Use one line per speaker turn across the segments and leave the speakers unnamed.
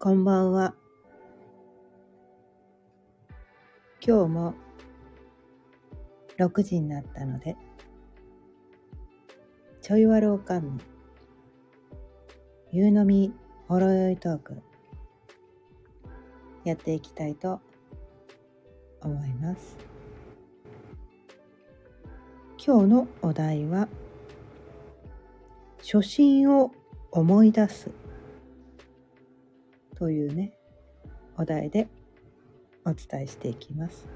こんばんは。今日も6時になったので、ちょいわるおかんの夕飲みほろよいトークやっていきたいと思います。今日のお題は初心を思い出すというねお題でお伝えしていきます。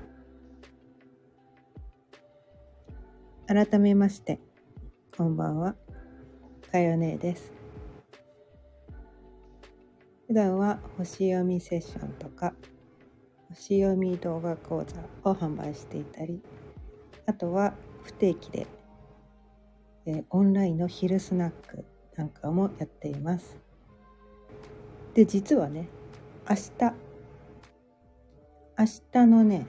改めましてこんばんは。かよねです。普段は星読みセッションとか星読み動画講座を販売していたりあとは不定期で、えーオンラインの昼スナックなんかもやっています。で実はね明日明日のね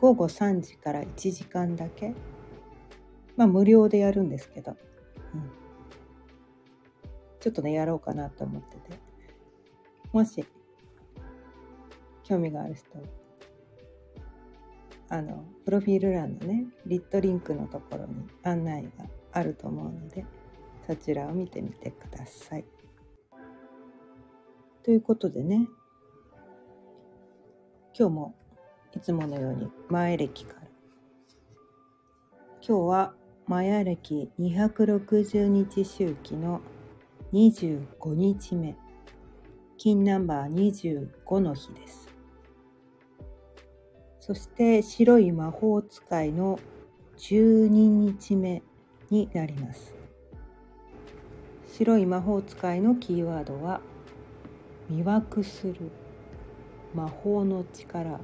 午後3時から1時間だけまあ無料でやるんですけど、うん、ちょっとねやろうかなと思っててもし興味がある人あのプロフィール欄のねリットリンクのところに案内があると思うのでそちらを見てみてください。ということでね。今日もいつものように前歴から。今日はマヤ歴260日周期の25日目。金ナンバー25の日です。そして白い魔法使いの12日目になります。白い魔法使いのキーワードは魅惑する。魔法の力。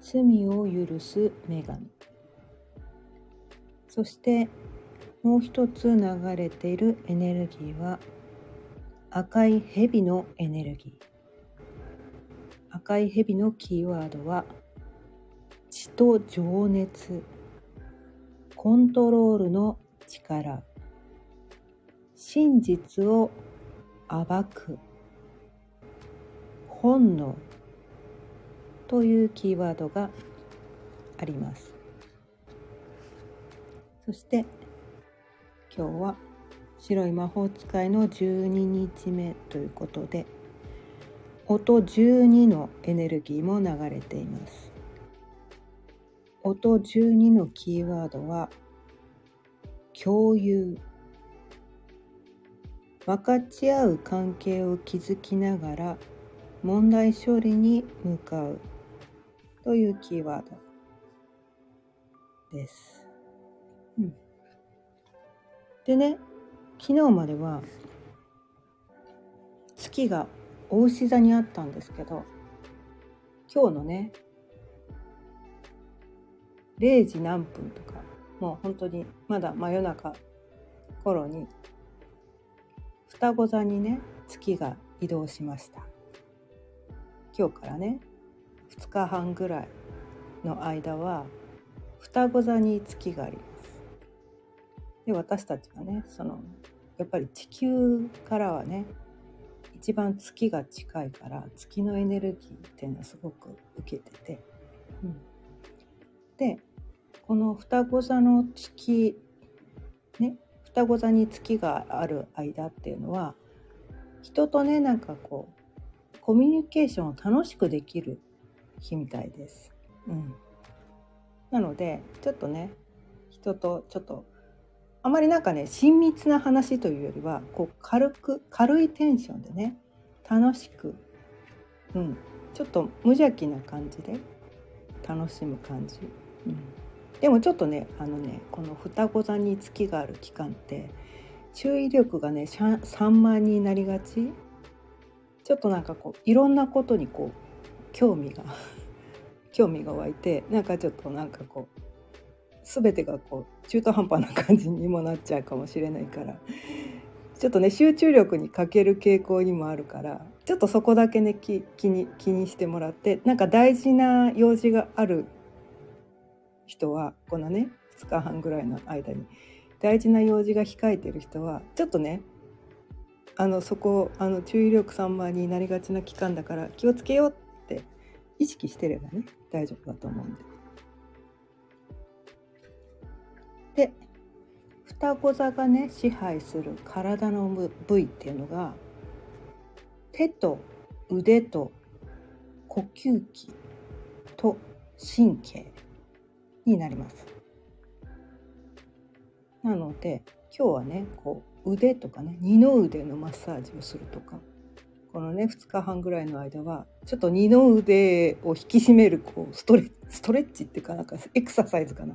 罪を許す女神。そしてもう一つ流れているエネルギーは赤い蛇のエネルギー。赤い蛇のキーワードは血と情熱。コントロールの力。真実を暴く。本能というキーワードがあります。そして今日は白い魔法使いの12日目ということで音12のエネルギーも流れています。音12のキーワードは共有。分かち合う関係を築きながら問題処理に向かう。というキーワードです。うん、でね昨日までは月が牡牛座にあったんですけど今日のね0時何分とかもう本当にまだ真夜中頃に双子座にね月が移動しました今日からね2日半ぐらいの間は双子座に月があります。で私たちはねそのやっぱり地球からはね一番月が近いから月のエネルギーっていうのはすごく受けてて、うん、でこの双子座の月ね双子座に月がある間っていうのは人とねなんかこうコミュニケーションを楽しくできる日みたいです。うん、なのでちょっとね人とちょっとあまりなんかね親密な話というよりはこう軽く軽いテンションでね楽しく、うん、ちょっと無邪気な感じで楽しむ感じ。うんでもちょっとねあのねこの双子座に月がある期間って注意力がね散漫になりがちちょっとなんかこういろんなことにこう興味が 興味が湧いてなんかちょっとなんかこう全てがこう中途半端な感じにもなっちゃうかもしれないからちょっとね集中力に欠ける傾向にもあるからちょっとそこだけね気に気にしてもらってなんか大事な用事がある人はこのね2日半ぐらいの間に大事な用事が控えてる人はちょっとねあのそこあの注意力散漫になりがちな期間だから気をつけようって意識してればね大丈夫だと思うんで。で双子座がね支配する体の部位っていうのが手と腕と呼吸器と神経になります。なので今日はねこう腕とかね二の腕のマッサージをするとかこのね2日半ぐらいの間はちょっと二の腕を引き締めるこうストレストレッチっていうかなんかエクササイズかな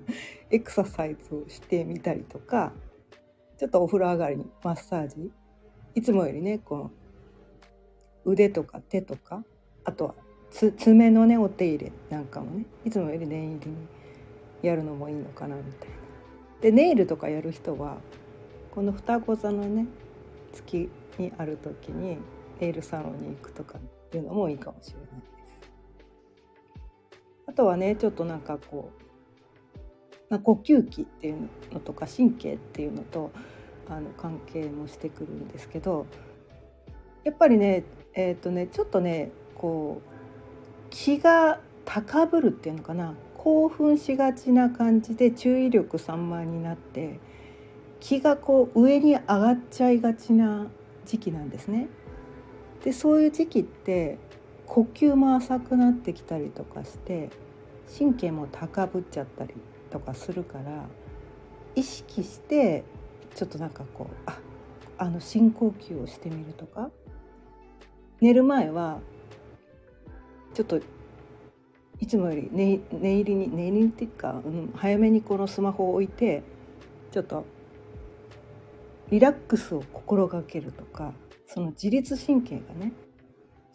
エクササイズをしてみたりとかちょっとお風呂上がりにマッサージいつもよりねこの腕とか手とかあとは爪のねお手入れなんかもねいつもより念入りにやるのもいいのかなみたいな。でネイルとかやる人はこの双子座のね月にある時にネイルサロンに行くとかっていうのもいいかもしれないです。あとはねちょっとなんかこう、まあ、呼吸器っていうのとか神経っていうのとあの関係もしてくるんですけどやっぱりねえっ、ー、とねちょっとねこう気が高ぶるっていうのかな興奮しがちな感じで注意力散漫になって気がこう上に上がっちゃいがちな時期なんですね。でそういう時期って呼吸も浅くなってきたりとかして神経も高ぶっちゃったりとかするから意識してちょっとなんかこうああの深呼吸をしてみるとか寝る前はちょっといつもより寝寝入りに寝入りっていうか、うん、早めにこのスマホを置いてちょっとリラックスを心がけるとかその自律神経がね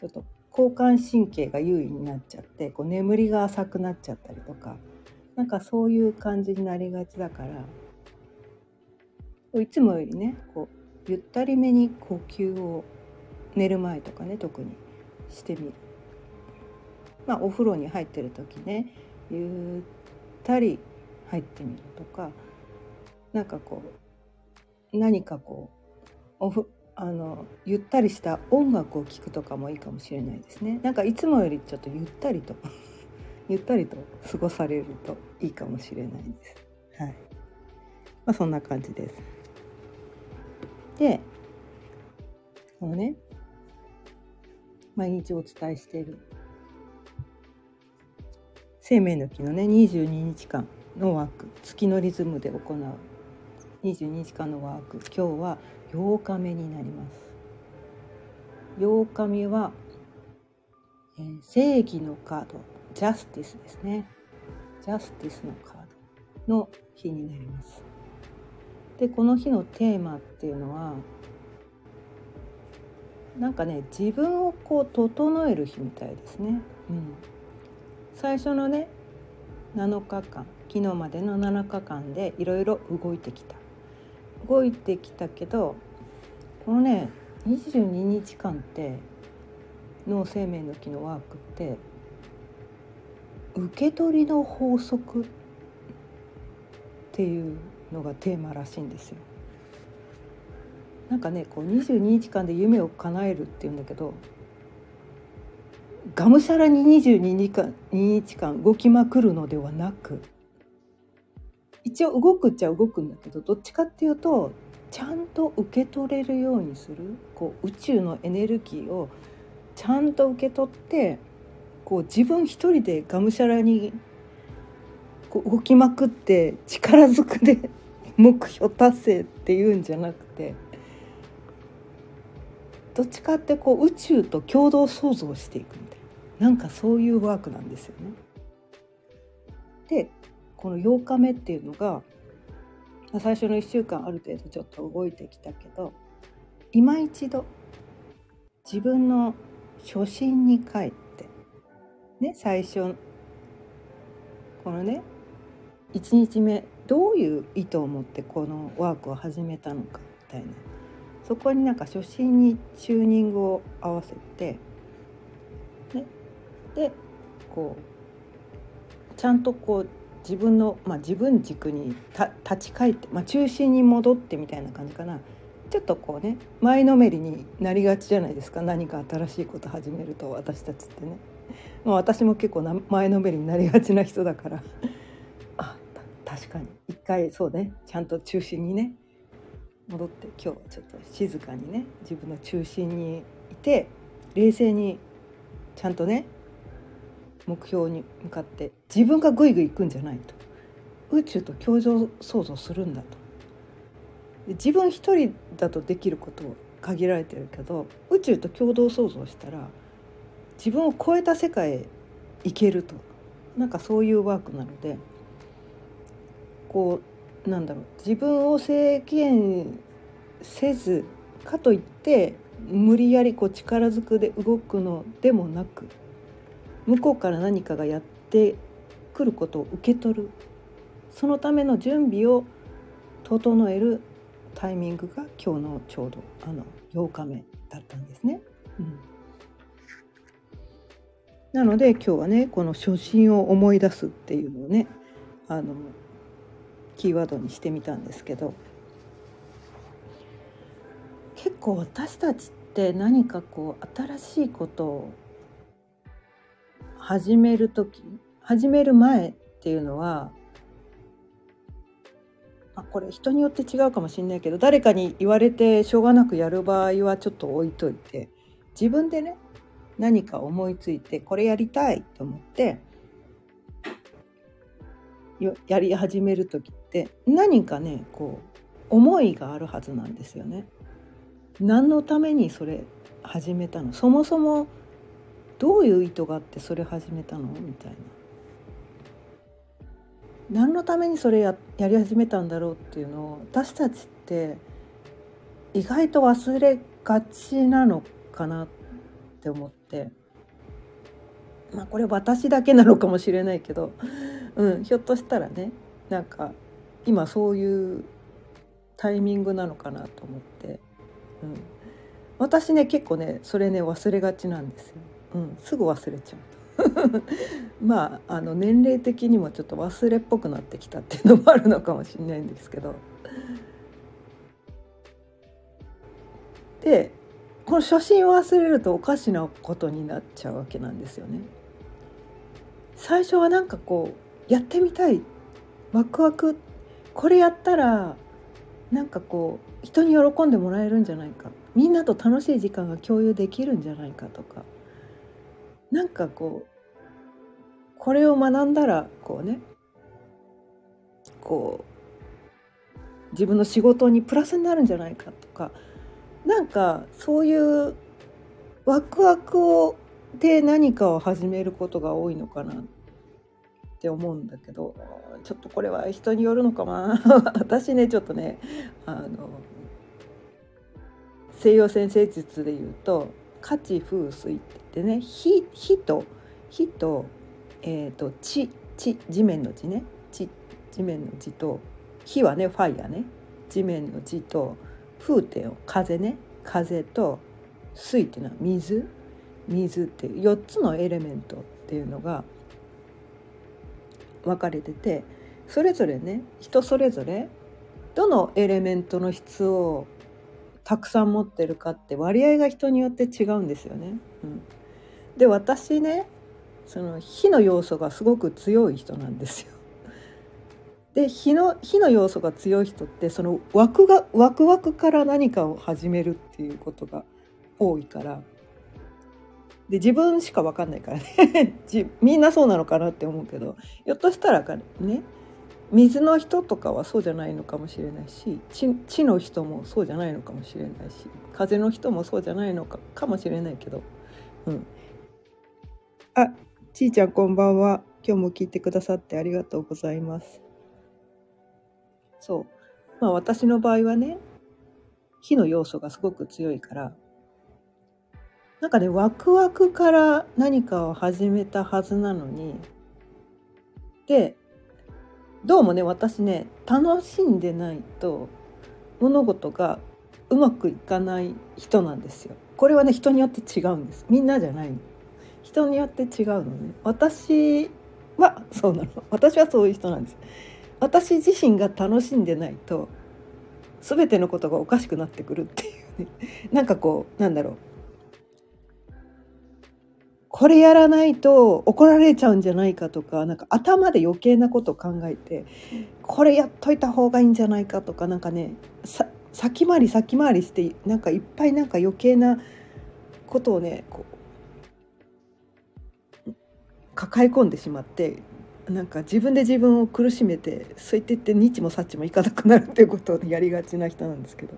ちょっと交感神経が優位になっちゃってこう眠りが浅くなっちゃったりとかなんかそういう感じになりがちだからいつもよりねこうゆったりめに呼吸を寝る前とかね特にしてみる。まあ、お風呂に入ってる時ねゆったり入ってみるとかなんかこう何かこうおふあのゆったりした音楽を聴くとかもいいかもしれないですね。なんかいつもよりちょっとゆったりと ゆったりと過ごされるといいかもしれないです。はい。まあそんな感じです。でこのね毎日お伝えしている生命の木のね22日間のワーク月のリズムで行う。22日間のワーク。今日は8日目になります。8日目は、えー、正義のカード。ジャスティスですね。ジャスティスのカードの日になります。でこの日のテーマっていうのはなんかね自分をこう整える日みたいですね。うん。最初のね7日間昨日までの7日間でいろいろ動いてきた動いてきたけどこのね22日間って脳生命の木のワークって受け取りの法則っていうのがテーマらしいんですよ。なんかねこう22日間で夢を叶えるっていうんだけどがむしゃらに22日間 ,2 日間動きまくるのではなく一応動くっちゃ動くんだけどどっちかっていうとちゃんと受け取れるようにするこう宇宙のエネルギーをちゃんと受け取ってこう自分一人でがむしゃらにこう動きまくって力ずくで目標達成っていうんじゃなくてどっちかってこう宇宙と共同創造していくみたいな。なんかそういうワークなんですよね。でこの8日目っていうのが最初の1週間ある程度ちょっと動いてきたけど今一度自分の初心に帰ってね最初このね1日目どういう意図を持ってこのワークを始めたのかみたいなそこになんか初心にチューニングを合わせて、でこうちゃんとこう自分の、まあ、自分軸に立ち返って、まあ、中心に戻ってみたいな感じかな。ちょっとこうね前のめりになりがちじゃないですか。何か新しいこと始めると私たちってね、まあ、私も結構な前のめりになりがちな人だから。あ確かに。一回そうねちゃんと中心にね戻って今日はちょっと静かにね自分の中心にいて冷静にちゃんとね目標に向かって自分がぐいぐい行くんじゃないと。宇宙と共同創造するんだと。自分一人だとできること限られてるけど宇宙と共同創造したら自分を超えた世界へ行けると。なんかそういうワークなのでこうなんだろう。自分を制限せずかといって無理やりこう力ずくで動くのでもなく向こうから何かがやってくることを受け取る。そのための準備を整えるタイミングが今日のちょうどあの8日目だったんですね。うん、なので今日はねこの初心を思い出すっていうのをねあのキーワードにしてみたんですけど。結構私たちって何かこう新しいことを始める時始める前っていうのはあこれ人によって違うかもしれないけど誰かに言われてしょうがなくやる場合はちょっと置いといて自分でね何か思いついてこれやりたいと思ってやり始める時って何かねこう思いがあるはずなんですよね。何のためにそれ始めたの？そもそもどういう意図があってそれ始めたの？みたいな。何のためにそれややり始めたんだろうっていうのを私たちって意外と忘れがちなのかなって思って。まあこれ私だけなのかもしれないけど、うん、ひょっとしたらね。なんか今そういうタイミングなのかなと思って、うん、私ね結構ねそれね忘れがちなんですよ、うん、すぐ忘れちゃう。まああの年齢的にもちょっと忘れっぽくなってきたっていうのもあるのかもしれないんですけどでこの初心を忘れるとおかしなことになっちゃうわけなんですよね。最初はなんかこうやってみたいワクワクこれやったらなんかこう人に喜んでもらえるんじゃないかみんなと楽しい時間が共有できるんじゃないかとかなんかこうこれを学んだらこうねこう自分の仕事にプラスになるんじゃないかとかなんかそういうワクワクをで何かを始めることが多いのかなって思うんだけどちょっとこれは人によるのかな。私ねちょっとねあの西洋先生術で言うと価値風水ってね火火と火と,、えーと、地地地面の地ね。地地面の地と火はねファイヤーね。地面の地と風っていう風ね。風と水っていうのは水。水っていう4つのエレメントっていうのが分かれててそれぞれね人それぞれどのエレメントの質をたくさん持ってるかって割合が人によって違うんですよね。うん、で私ねその火の要素がすごく強い人なんですよ。で火の火の要素が強い人ってそのワクがワクワクから何かを始めるっていうことが多いからで自分しか分かんないからね みんなそうなのかなって思うけどひょっとしたらね水の人とかはそうじゃないのかもしれないし地の人もそうじゃないのかもしれないし風の人もそうじゃないのかかもしれないけど、うん、あちいちゃんこんばんは。今日も聞いてくださってありがとうございます。そう。まあ私の場合はね火の要素がすごく強いからなんかねワクワクから何かを始めたはずなのにでどうもね私ね楽しんでないと物事がうまくいかない人なんですよ。これはね人によって違うんです。みんなじゃない人によって違うのね。私はそうなの。私はそういう人なんです。私自身が楽しんでないと全てのことがおかしくなってくるっていうねなんかこうなんだろうこれやらないと怒られちゃうんじゃないかとかなんか頭で余計なこと考えてこれやっといた方がいいんじゃないかとかなんかね先回り先回りしてなんかいっぱいなんか余計なことをねこう抱え込んでしまってなんか自分で自分を苦しめてそう言ってって日もさっちもいかなくなるっていうことをやりがちな人なんですけど。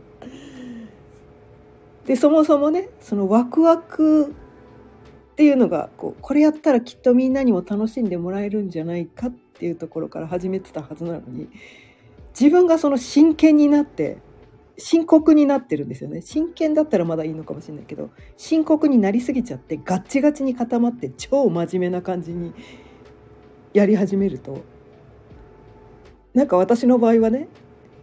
でそもそもねそのワクワクっていうのがこうこれやったらきっとみんなにも楽しんでもらえるんじゃないかっていうところから始めてたはずなのに自分がその真剣になって深刻になってるんですよね。真剣だったらまだいいのかもしれないけど深刻になりすぎちゃってガッチガチに固まって超真面目な感じにやり始めるとなんか私の場合はね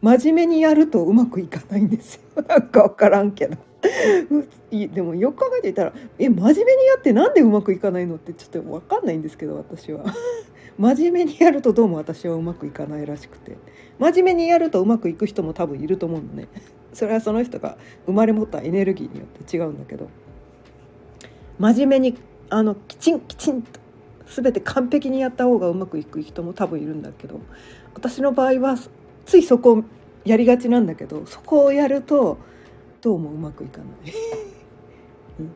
真面目にやるとうまくいかないんですよ。なんか分からんけど。でもよく考えていたらえ真面目にやってなんでうまくいかないのってちょっと分かんないんですけど私は。真面目にやるとどうも私はうまくいかないらしくて。真面目にやるとうまくいく人も多分いると思うのね。それはその人が生まれ持ったエネルギーによって違うんだけど。真面目にあのきちんきちんと全て完璧にやった方がうまくいく人も多分いるんだけど私の場合はついそこをやりがちなんだけどそこをやるとどうもうまくいかない。うん、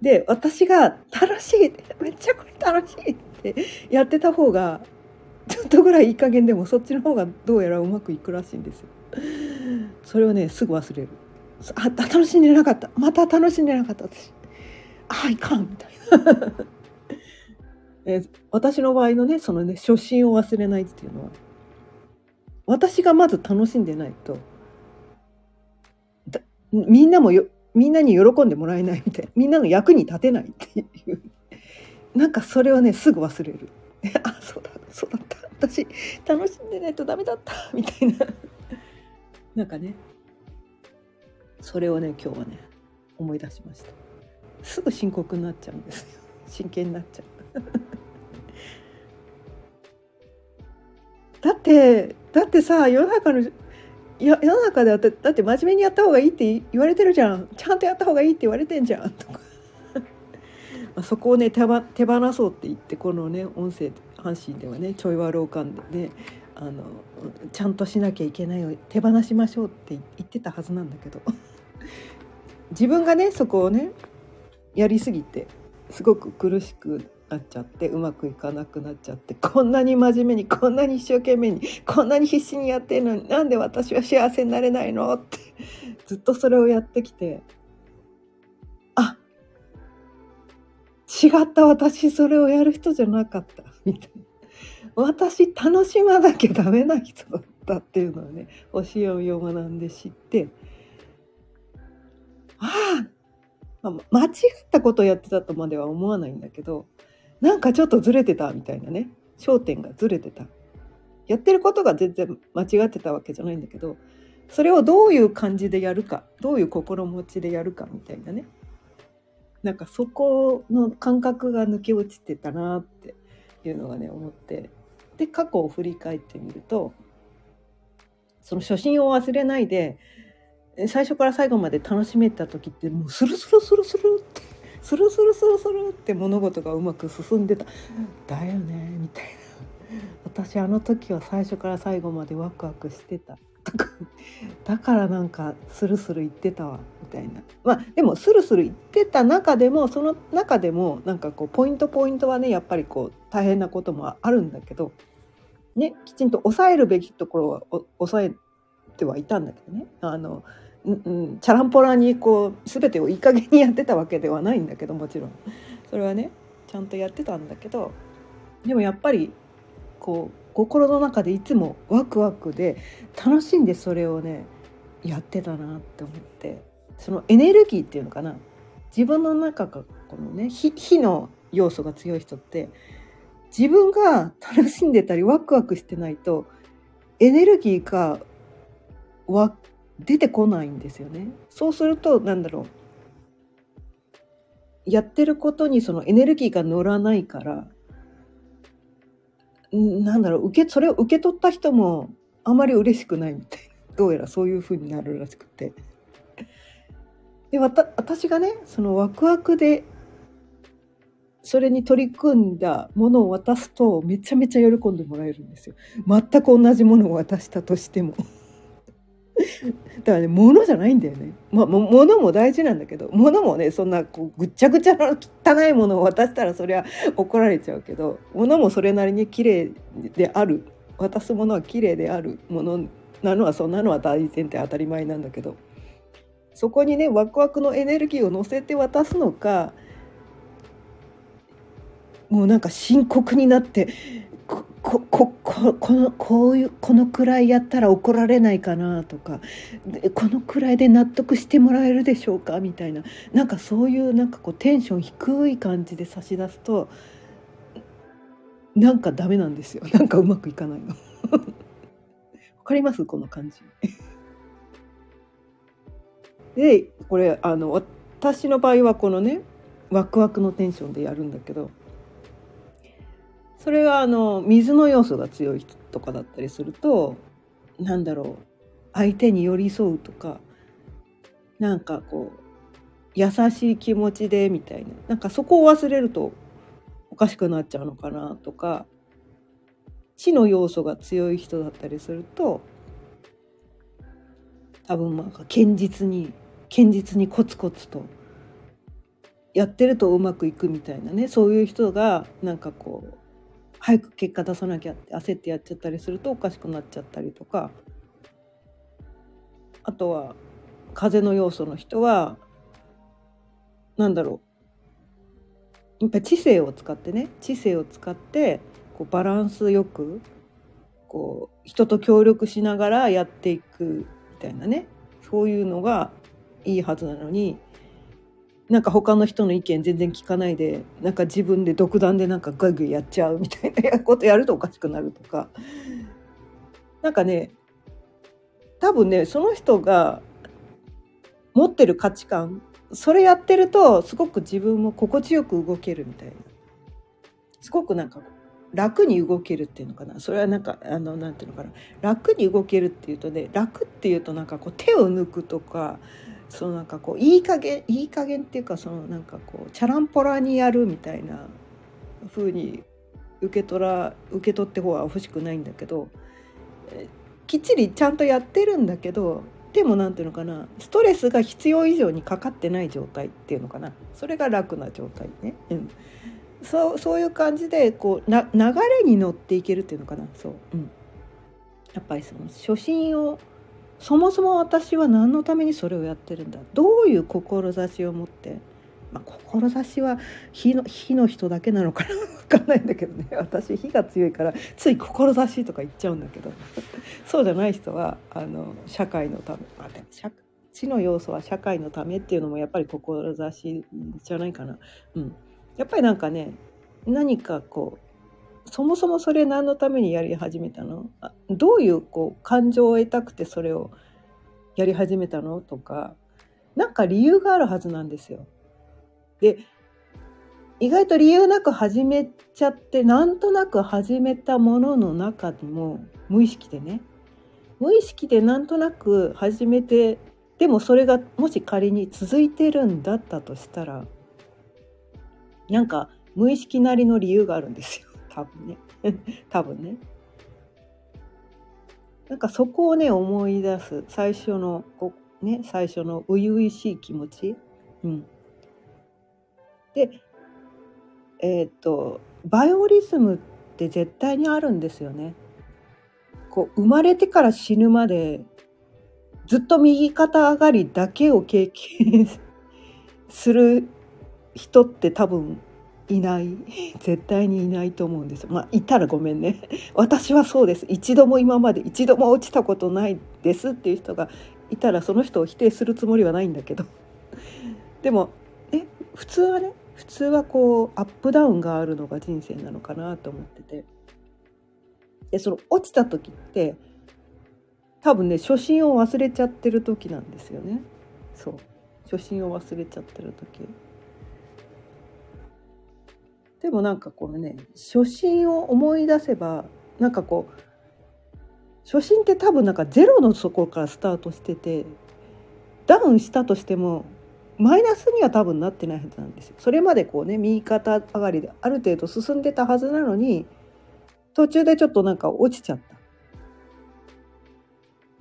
で私が楽しいめっちゃこれ楽しいってやってた方がちょっとぐらいいい加減でもそっちの方がどうやらうまくいくらしいんですよ。それをねすぐ忘れる。あ楽しんでなかったまた楽しんでなかった私。あいかんみたいな。え私の場合のねそのね初心を忘れないっていうのは私がまず楽しんでないとみんなもよみんなに喜んでもらえないみたいな。みんなの役に立てないっていう。なんかそれをねすぐ忘れる。あそうだそうだった。私楽しんでないとダメだった。みたいな。なんかね。それをね今日はね思い出しました。すぐ深刻になっちゃうんですよ。真剣になっちゃう。だってだってさ世の中の世の中ではだって真面目にやった方がいいって言われてるじゃん。ちゃんとやった方がいいって言われてんじゃん。と かまそこをね手手放そうって言ってこのね音声阪神ではねちょいわろうかんでねあのちゃんとしなきゃいけないよ手放しましょうって言ってたはずなんだけど。自分がねそこをねやりすぎてすごく苦しくなっちゃってうまくいかなくなっちゃってこんなに真面目にこんなに一生懸命にこんなに必死にやってるのになんで私は幸せになれないのってずっとそれをやってきてあ違った私それをやる人じゃなかったみたいな。私楽しまなきゃダメな人だったっていうのをね教えを学んで知ってああ間違ったことをやってたとまでは思わないんだけどなんかちょっとずれてたみたいなね。焦点がずれてた。やってることが全然間違ってたわけじゃないんだけどそれをどういう感じでやるかどういう心持ちでやるかみたいなね。なんかそこの感覚が抜け落ちてたなっていうのがね思って。で過去を振り返ってみるとその初心を忘れないで最初から最後まで楽しめた時ってもうスルスルスルスルっスルスルスルスルって物事がうまく進んでた。だよねみたいな。私あの時は最初から最後までワクワクしてた。だからなんかスルスル言ってたわみたいな。まあでもスルスル言ってた中でもその中でもなんかこうポイントポイントはねやっぱりこう大変なこともあるんだけどねきちんと抑えるべきところは抑えてはいたんだけどね。あのうん、チャランポラにこう全てをいい加減にやってたわけではないんだけどもちろん。それはねちゃんとやってたんだけどでもやっぱりこう心の中でいつもワクワクで楽しんでそれをねやってたなって思って。そのエネルギーっていうのかな。自分の中がこのね火の要素が強い人って自分が楽しんでたりワクワクしてないとエネルギーが湧出てこないんですよね。そうするとなんだろうやってることにそのエネルギーが乗らないからなんだろう受けそれを受け取った人もあまり嬉しくないみたいな。どうやらそういう風になるらしくてでわた私がねそのワクワクでそれに取り組んだものを渡すとめちゃめちゃ喜んでもらえるんですよ全く同じものを渡したとしてもだからね物じゃないんだよね。まあ物も大事なんだけど物もねそんなこうぐっちゃぐちゃの汚いものを渡したらそりゃ怒られちゃうけど物もそれなりに綺麗である。渡すものは綺麗であるものなのはそんなのは大事前提当たり前なんだけどそこにねワクワクのエネルギーを乗せて渡すのかもうなんか深刻になってここここのこういうこのくらいやったら怒られないかなとかこのくらいで納得してもらえるでしょうか？みたいな。なんかそういうなんかこうテンション低い感じで差し出すとなんかダメなんですよ。なんかうまくいかないの。わかります？この感じ。でこれあの私の場合はこのねワクワクのテンションでやるんだけどそれがあの水の要素が強い人とかだったりするとなんだろう相手に寄り添うとかなんかこう優しい気持ちでみたいななんかそこを忘れるとおかしくなっちゃうのかなとか知の要素が強い人だったりすると多分まあ堅実に堅実にコツコツとやってるとうまくいくみたいなねそういう人がなんかこう早く結果出さなきゃって焦ってやっちゃったりするとおかしくなっちゃったりとか。あとは風の要素の人は何だろう。やっぱ知性を使ってね知性を使ってこうバランスよくこう人と協力しながらやっていくみたいなね。そういうのがいいはずなのになんか他の人の意見全然聞かないでなんか自分で独断でなんかガグやっちゃうみたいなことやるとおかしくなるとか。なんかね多分ねその人が持ってる価値観それやってるとすごく自分も心地よく動けるみたいな。すごくなんか楽に動けるっていうのかな。それはなんかあのなんていうのかな。楽に動けるっていうとね楽っていうとなんかこう手を抜くとかそのなんかこういい加減いい加減っていうかそのなんかこうチャランポラにやるみたいな風に受け取ら受け取って方は欲しくないんだけどきっちりちゃんとやってるんだけどでも何ていうのかなストレスが必要以上にかかってない状態っていうのかな。それが楽な状態ね。うん。そうそういう感じでこうな流れに乗っていけるっていうのかな。そう、うん、やっぱりその初心をそもそも私は何のためにそれをやってるんだ？どういう志を持って、まあ、志は火の火の人だけなのかな分かんないんだけどね。私火が強いからつい志とか言っちゃうんだけど。そうじゃない人はあの社会のため、まあ、でも社地の要素は社会のためっていうのもやっぱり志じゃないかな。うん、やっぱりなんかね何かこうそもそもそれ何のためにやり始めたの？どういうこう感情を得たくてそれをやり始めたの？とかなんか理由があるはずなんですよ。で意外と理由なく始めちゃってなんとなく始めたものの中でも無意識でね無意識でなんとなく始めてでもそれがもし仮に続いてるんだったとしたらなんか無意識なりの理由があるんですよ。多分ね。多分ね。なんかそこをね思い出す。最初のこね最初の初々しい気持ち、うん、でえっ、とバイオリズムって絶対にあるんですよね。こう生まれてから死ぬまでずっと右肩上がりだけを経験 する人って多分いない。絶対にいないと思うんです。まあいたらごめんね。私はそうです。一度も今まで一度も落ちたことないですっていう人がいたらその人を否定するつもりはないんだけど。でもえ普通はね普通はこうアップダウンがあるのが人生なのかなと思ってて。でその落ちた時って多分ね初心を忘れちゃってる時なんですよね。そう。初心を忘れちゃってる時。でもなんかこのね初心を思い出せばなんかこう初心って多分なんかゼロの底からスタートしててダウンしたとしてもマイナスには多分なってないはずなんですよ。それまでこうね右肩上がりである程度進んでたはずなのに途中でちょっとなんか落ちちゃった。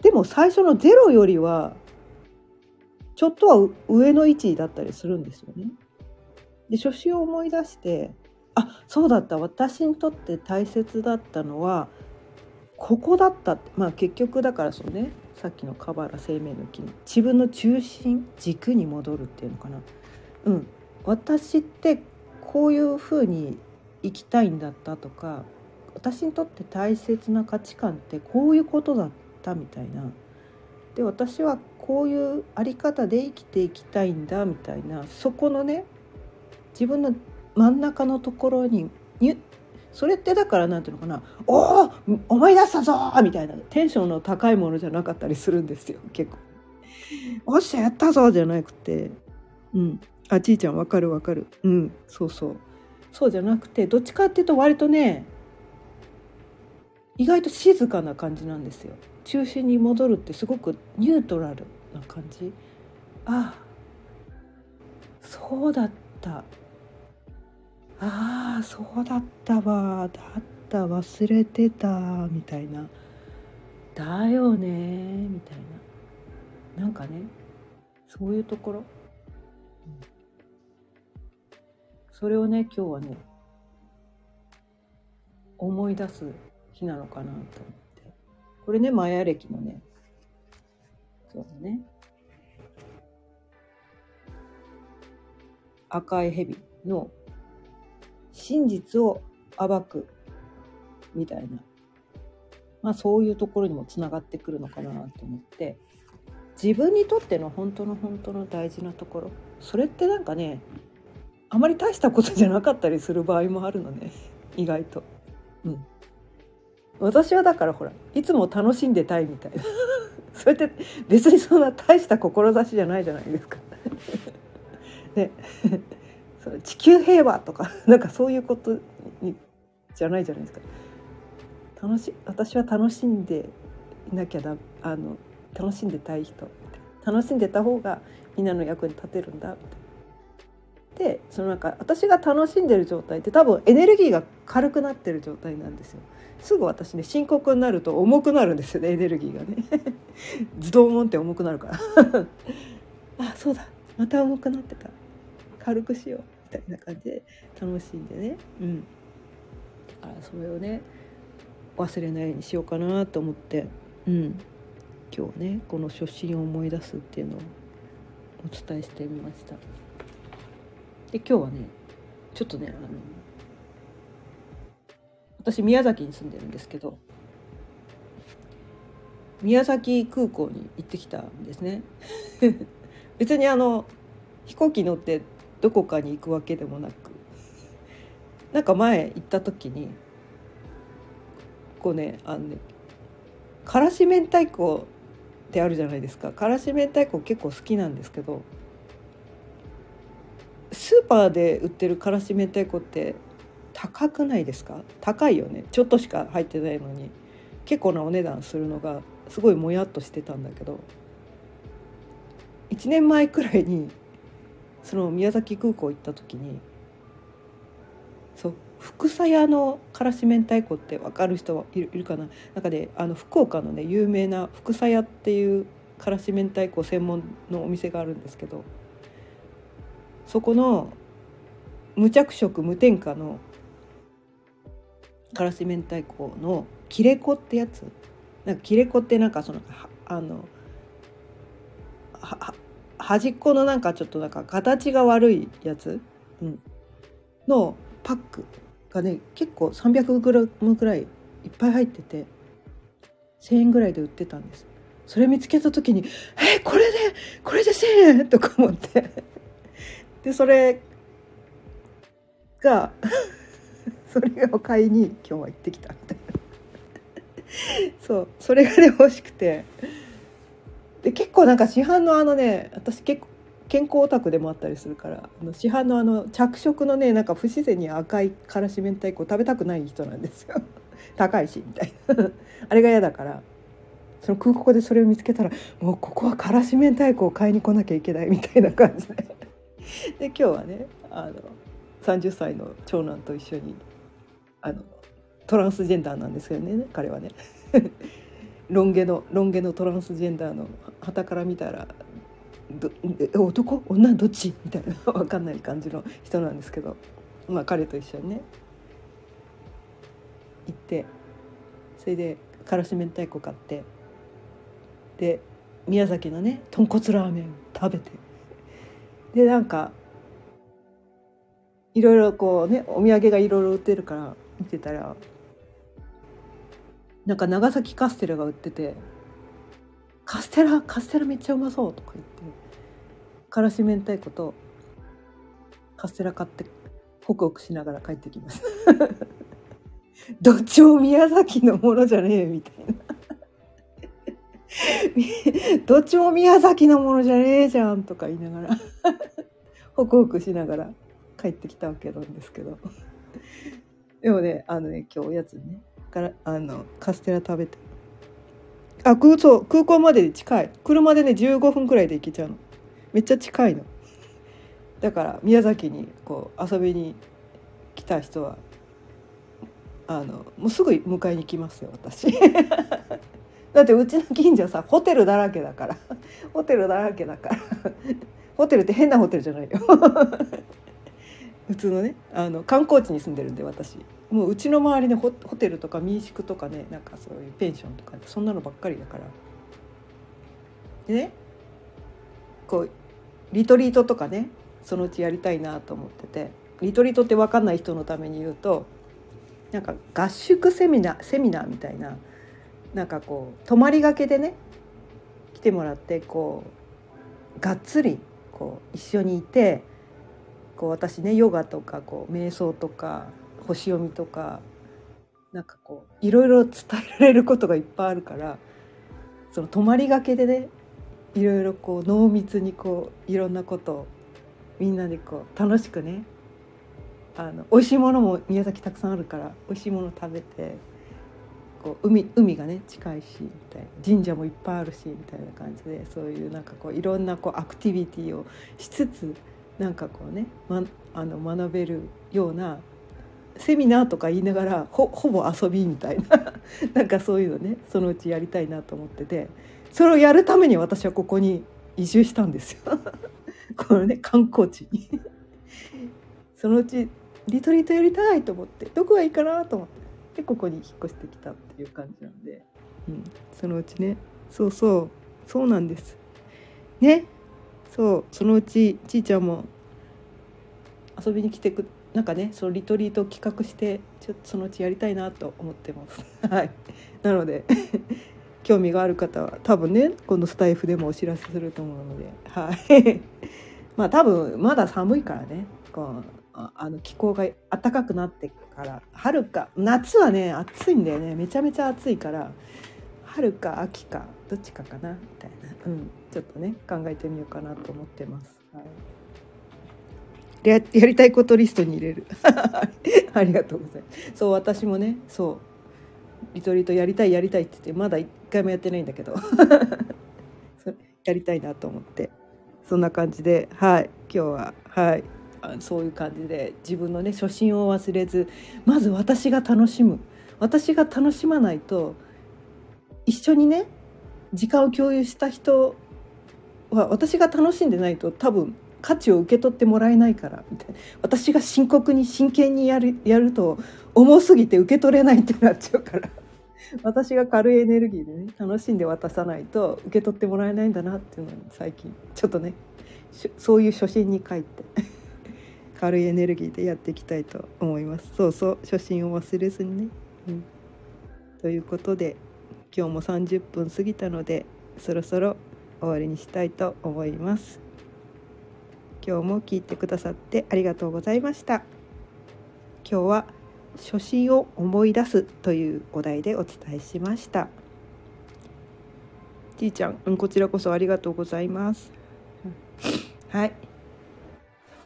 でも最初のゼロよりはちょっとは上の位置だったりするんですよね。で初心を思い出してあそうだった。私にとって大切だったのはここだったっまあ結局だからそうね。さっきのカバラ生命の木の自分の中心軸に戻るっていうのかな。うん、私ってこういうふうに生きたいんだったとか私にとって大切な価値観ってこういうことだったみたいな。で私はこういうあり方で生きていきたいんだみたいな。そこのね自分の真ん中のところにそれってだから何ていうのかな「おお思い出したぞ!」みたいなテンションの高いものじゃなかったりするんですよ結構。おっしゃやったぞじゃなくて。うん。あちいちゃんわかるわかる。うんそうそう。そうじゃなくてどっちかっていうと割とね意外と静かな感じなんですよ。中心に戻るってすごくニュートラルな感じ。あそうだった。ああそうだったわ。だった忘れてたみたいな。だよねみたいな。なんかねそういうところ、うん、それをね今日はね思い出す日なのかなと思って。これねマヤ暦のね。そうだね。赤い蛇の真実を暴くみたいな、まあ、そういうところにもつながってくるのかなと思って。自分にとっての本当の本当の大事なところ。それってなんかねあまり大したことじゃなかったりする場合もあるのね。意外と。うん、私はだからほらいつも楽しんでたいみたいな。それって別にそんな大した志じゃないじゃないですか。ね。その地球平和とか なんかそういうことにじゃないじゃないですか。楽し私は楽しんでいなきゃだあの楽しんでたい人楽しんでた方がみんなの役に立てるんだでそのなんか私が楽しんでる状態って多分エネルギーが軽くなってる状態なんですよ。すぐ私ね深刻になると重くなるんですよねエネルギーがね。ズドンって重くなるから あそうだまた重くなってた軽くしようみたいな感じで楽しんでね。うん。だからそれをね忘れないようにしようかなと思って。うん。今日ねこの初心を思い出すっていうのをお伝えしてみました。で今日はねちょっとねあの私宮崎に住んでるんですけど宮崎空港に行ってきたんですね。別にあの飛行機乗ってどこかに行くわけでもなくなんか前行った時にこうねあのねからし明太子ってあるじゃないですか。からし明太子結構好きなんですけどスーパーで売ってるからし明太子って高くないですか？高いよね。ちょっとしか入ってないのに。結構なお値段するのがすごいもやっとしてたんだけど1年前くらいにその宮崎空港行った時にそう福佐屋のからし明太子って分かる人はいるかな？なんかで、ね、あの福岡のね有名な福佐屋っていうからし明太子専門のお店があるんですけどそこの無着色無添加のからし明太子の切れ子ってやつ？なんか切れ子ってなんかそのあのは端っこのなんかちょっとなんか形が悪いやつ、うん、のパックがね結構 300g ぐらいいっぱい入ってて1,000円ぐらいで売ってたんです。それ見つけた時に「えこれでこれで1,000円! 」とか思って。でそれが それを買いに今日は行ってきたみたいな。そう。それがね欲しくて。で結構なんか市販のあのね私結構健康オタクでもあったりするからあの市販のあの着色のねなんか不自然に赤いからし明太子食べたくない人なんですよ。高いしみたいな。あれが嫌だからその空港でそれを見つけたらもうここはからし明太子を買いに来なきゃいけないみたいな感じで。で今日はねあの30歳の長男と一緒にあのトランスジェンダーなんですけどね彼はね。ロン毛のロン毛のトランスジェンダーの旗から見たら男？女？どっち？みたいな 分かんない感じの人なんですけど、まあ、彼と一緒にね行ってそれでからし明太子買ってで宮崎のね豚骨ラーメン食べてでなんかいろいろこうねお土産がいろいろ売ってるから見てたらなんか長崎カステラが売ってて「カステラカステラめっちゃうまそう」とか言ってからし明太子とカステラ買ってホクホクしながら帰ってきました どっちも宮崎のものじゃねえみたいな。どっちも宮崎のものじゃねえじゃんとか言いながらホクホクしながら帰ってきたわけなんですけど。でもねあのね今日おやつねからあのカステラ食べて。あ空そう空港まで近い。車でね15分くらいで行けちゃうの。めっちゃ近いの。だから宮崎にこう遊びに来た人はあのもうすぐ迎えに来ますよ私。だってうちの近所さホテルだらけだから。ホテルだらけだから。ホテルって変なホテルじゃないよ。普通のねあの観光地に住んでるんで私。もううちの周りでホホテルとか民宿とかねなんかそういうペンションとかそんなのばっかりだから。でねこうリトリートとかねそのうちやりたいなと思ってて。リトリートって分かんない人のために言うとなんか合宿セミナーセミナーみたいななんかこう泊まりがけでね来てもらってこうがっつりこう一緒にいてこう私ねヨガとかこう瞑想とか星読みとかなんかこういろいろ伝えられることがいっぱいあるからその泊まりがけでねいろいろこう濃密にこういろんなことをみんなでこう楽しくねあの美味しいものも宮崎たくさんあるから美味しいもの食べてこう海海がね近いしみたいな神社もいっぱいあるしみたいな感じでそういうなんかこういろんなこうアクティビティをしつつなんかこうね、ま、あの学べるようなセミナーとか言いながらほぼ遊びみたいな なんかそういうのねそのうちやりたいなと思っててそれをやるために私はここに移住したんですよ。このね観光地に。そのうちリトリートやりたいと思ってどこがいいかなと思ってでここに引っ越してきたっていう感じなんで、うん、そのうちねそうそうそうなんです。ね。そうそのうちちいちゃんも遊びに来てくなんかねそのリトリートを企画してちょっとそのうちやりたいなと思ってます。はい。なので 興味がある方は多分ねこのスタイフでもお知らせすると思うのではい。まあ多分まだ寒いからねこうあの気候が暖かくなってから春か夏はね暑いんだよね。めちゃめちゃ暑いから春か秋かどっちかかなみたいな、うん、ちょっとね考えてみようかなと思ってます。はい。ややりたいことリストに入れる。ありがとうございます。そう私もねそう。リトリートやりたいやりたいって言ってまだ一回もやってないんだけど。やりたいなと思って。そんな感じではい。今日ははい。あそういう感じで自分のね初心を忘れずまず私が楽しむ。私が楽しまないと一緒にね時間を共有した人は私が楽しんでないと多分価値を受け取ってもらえないからみたいな。私が深刻に真剣にやるやると重すぎて受け取れないってなっちゃうから。私が軽いエネルギーでね楽しんで渡さないと受け取ってもらえないんだなっていうのに最近ちょっとねそういう初心に帰って 軽いエネルギーでやっていきたいと思います。そうそう初心を忘れずにね、うん、ということで今日も30分過ぎたのでそろそろ終わりにしたいと思います。今日も聞いてくださってありがとうございました。今日は初心を思い出すというお題でお伝えしました。じいちゃん、うん、こちらこそありがとうございます。はい。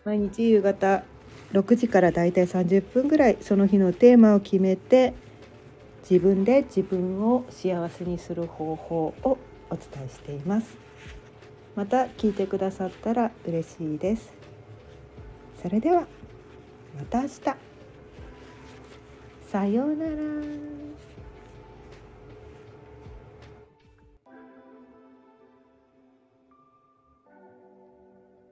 毎日夕方6時からだいたい30分ぐらいその日のテーマを決めて自分で自分を幸せにする方法をお伝えしていますまた聞いてくださったら嬉しいです。それではまた明日。さようなら。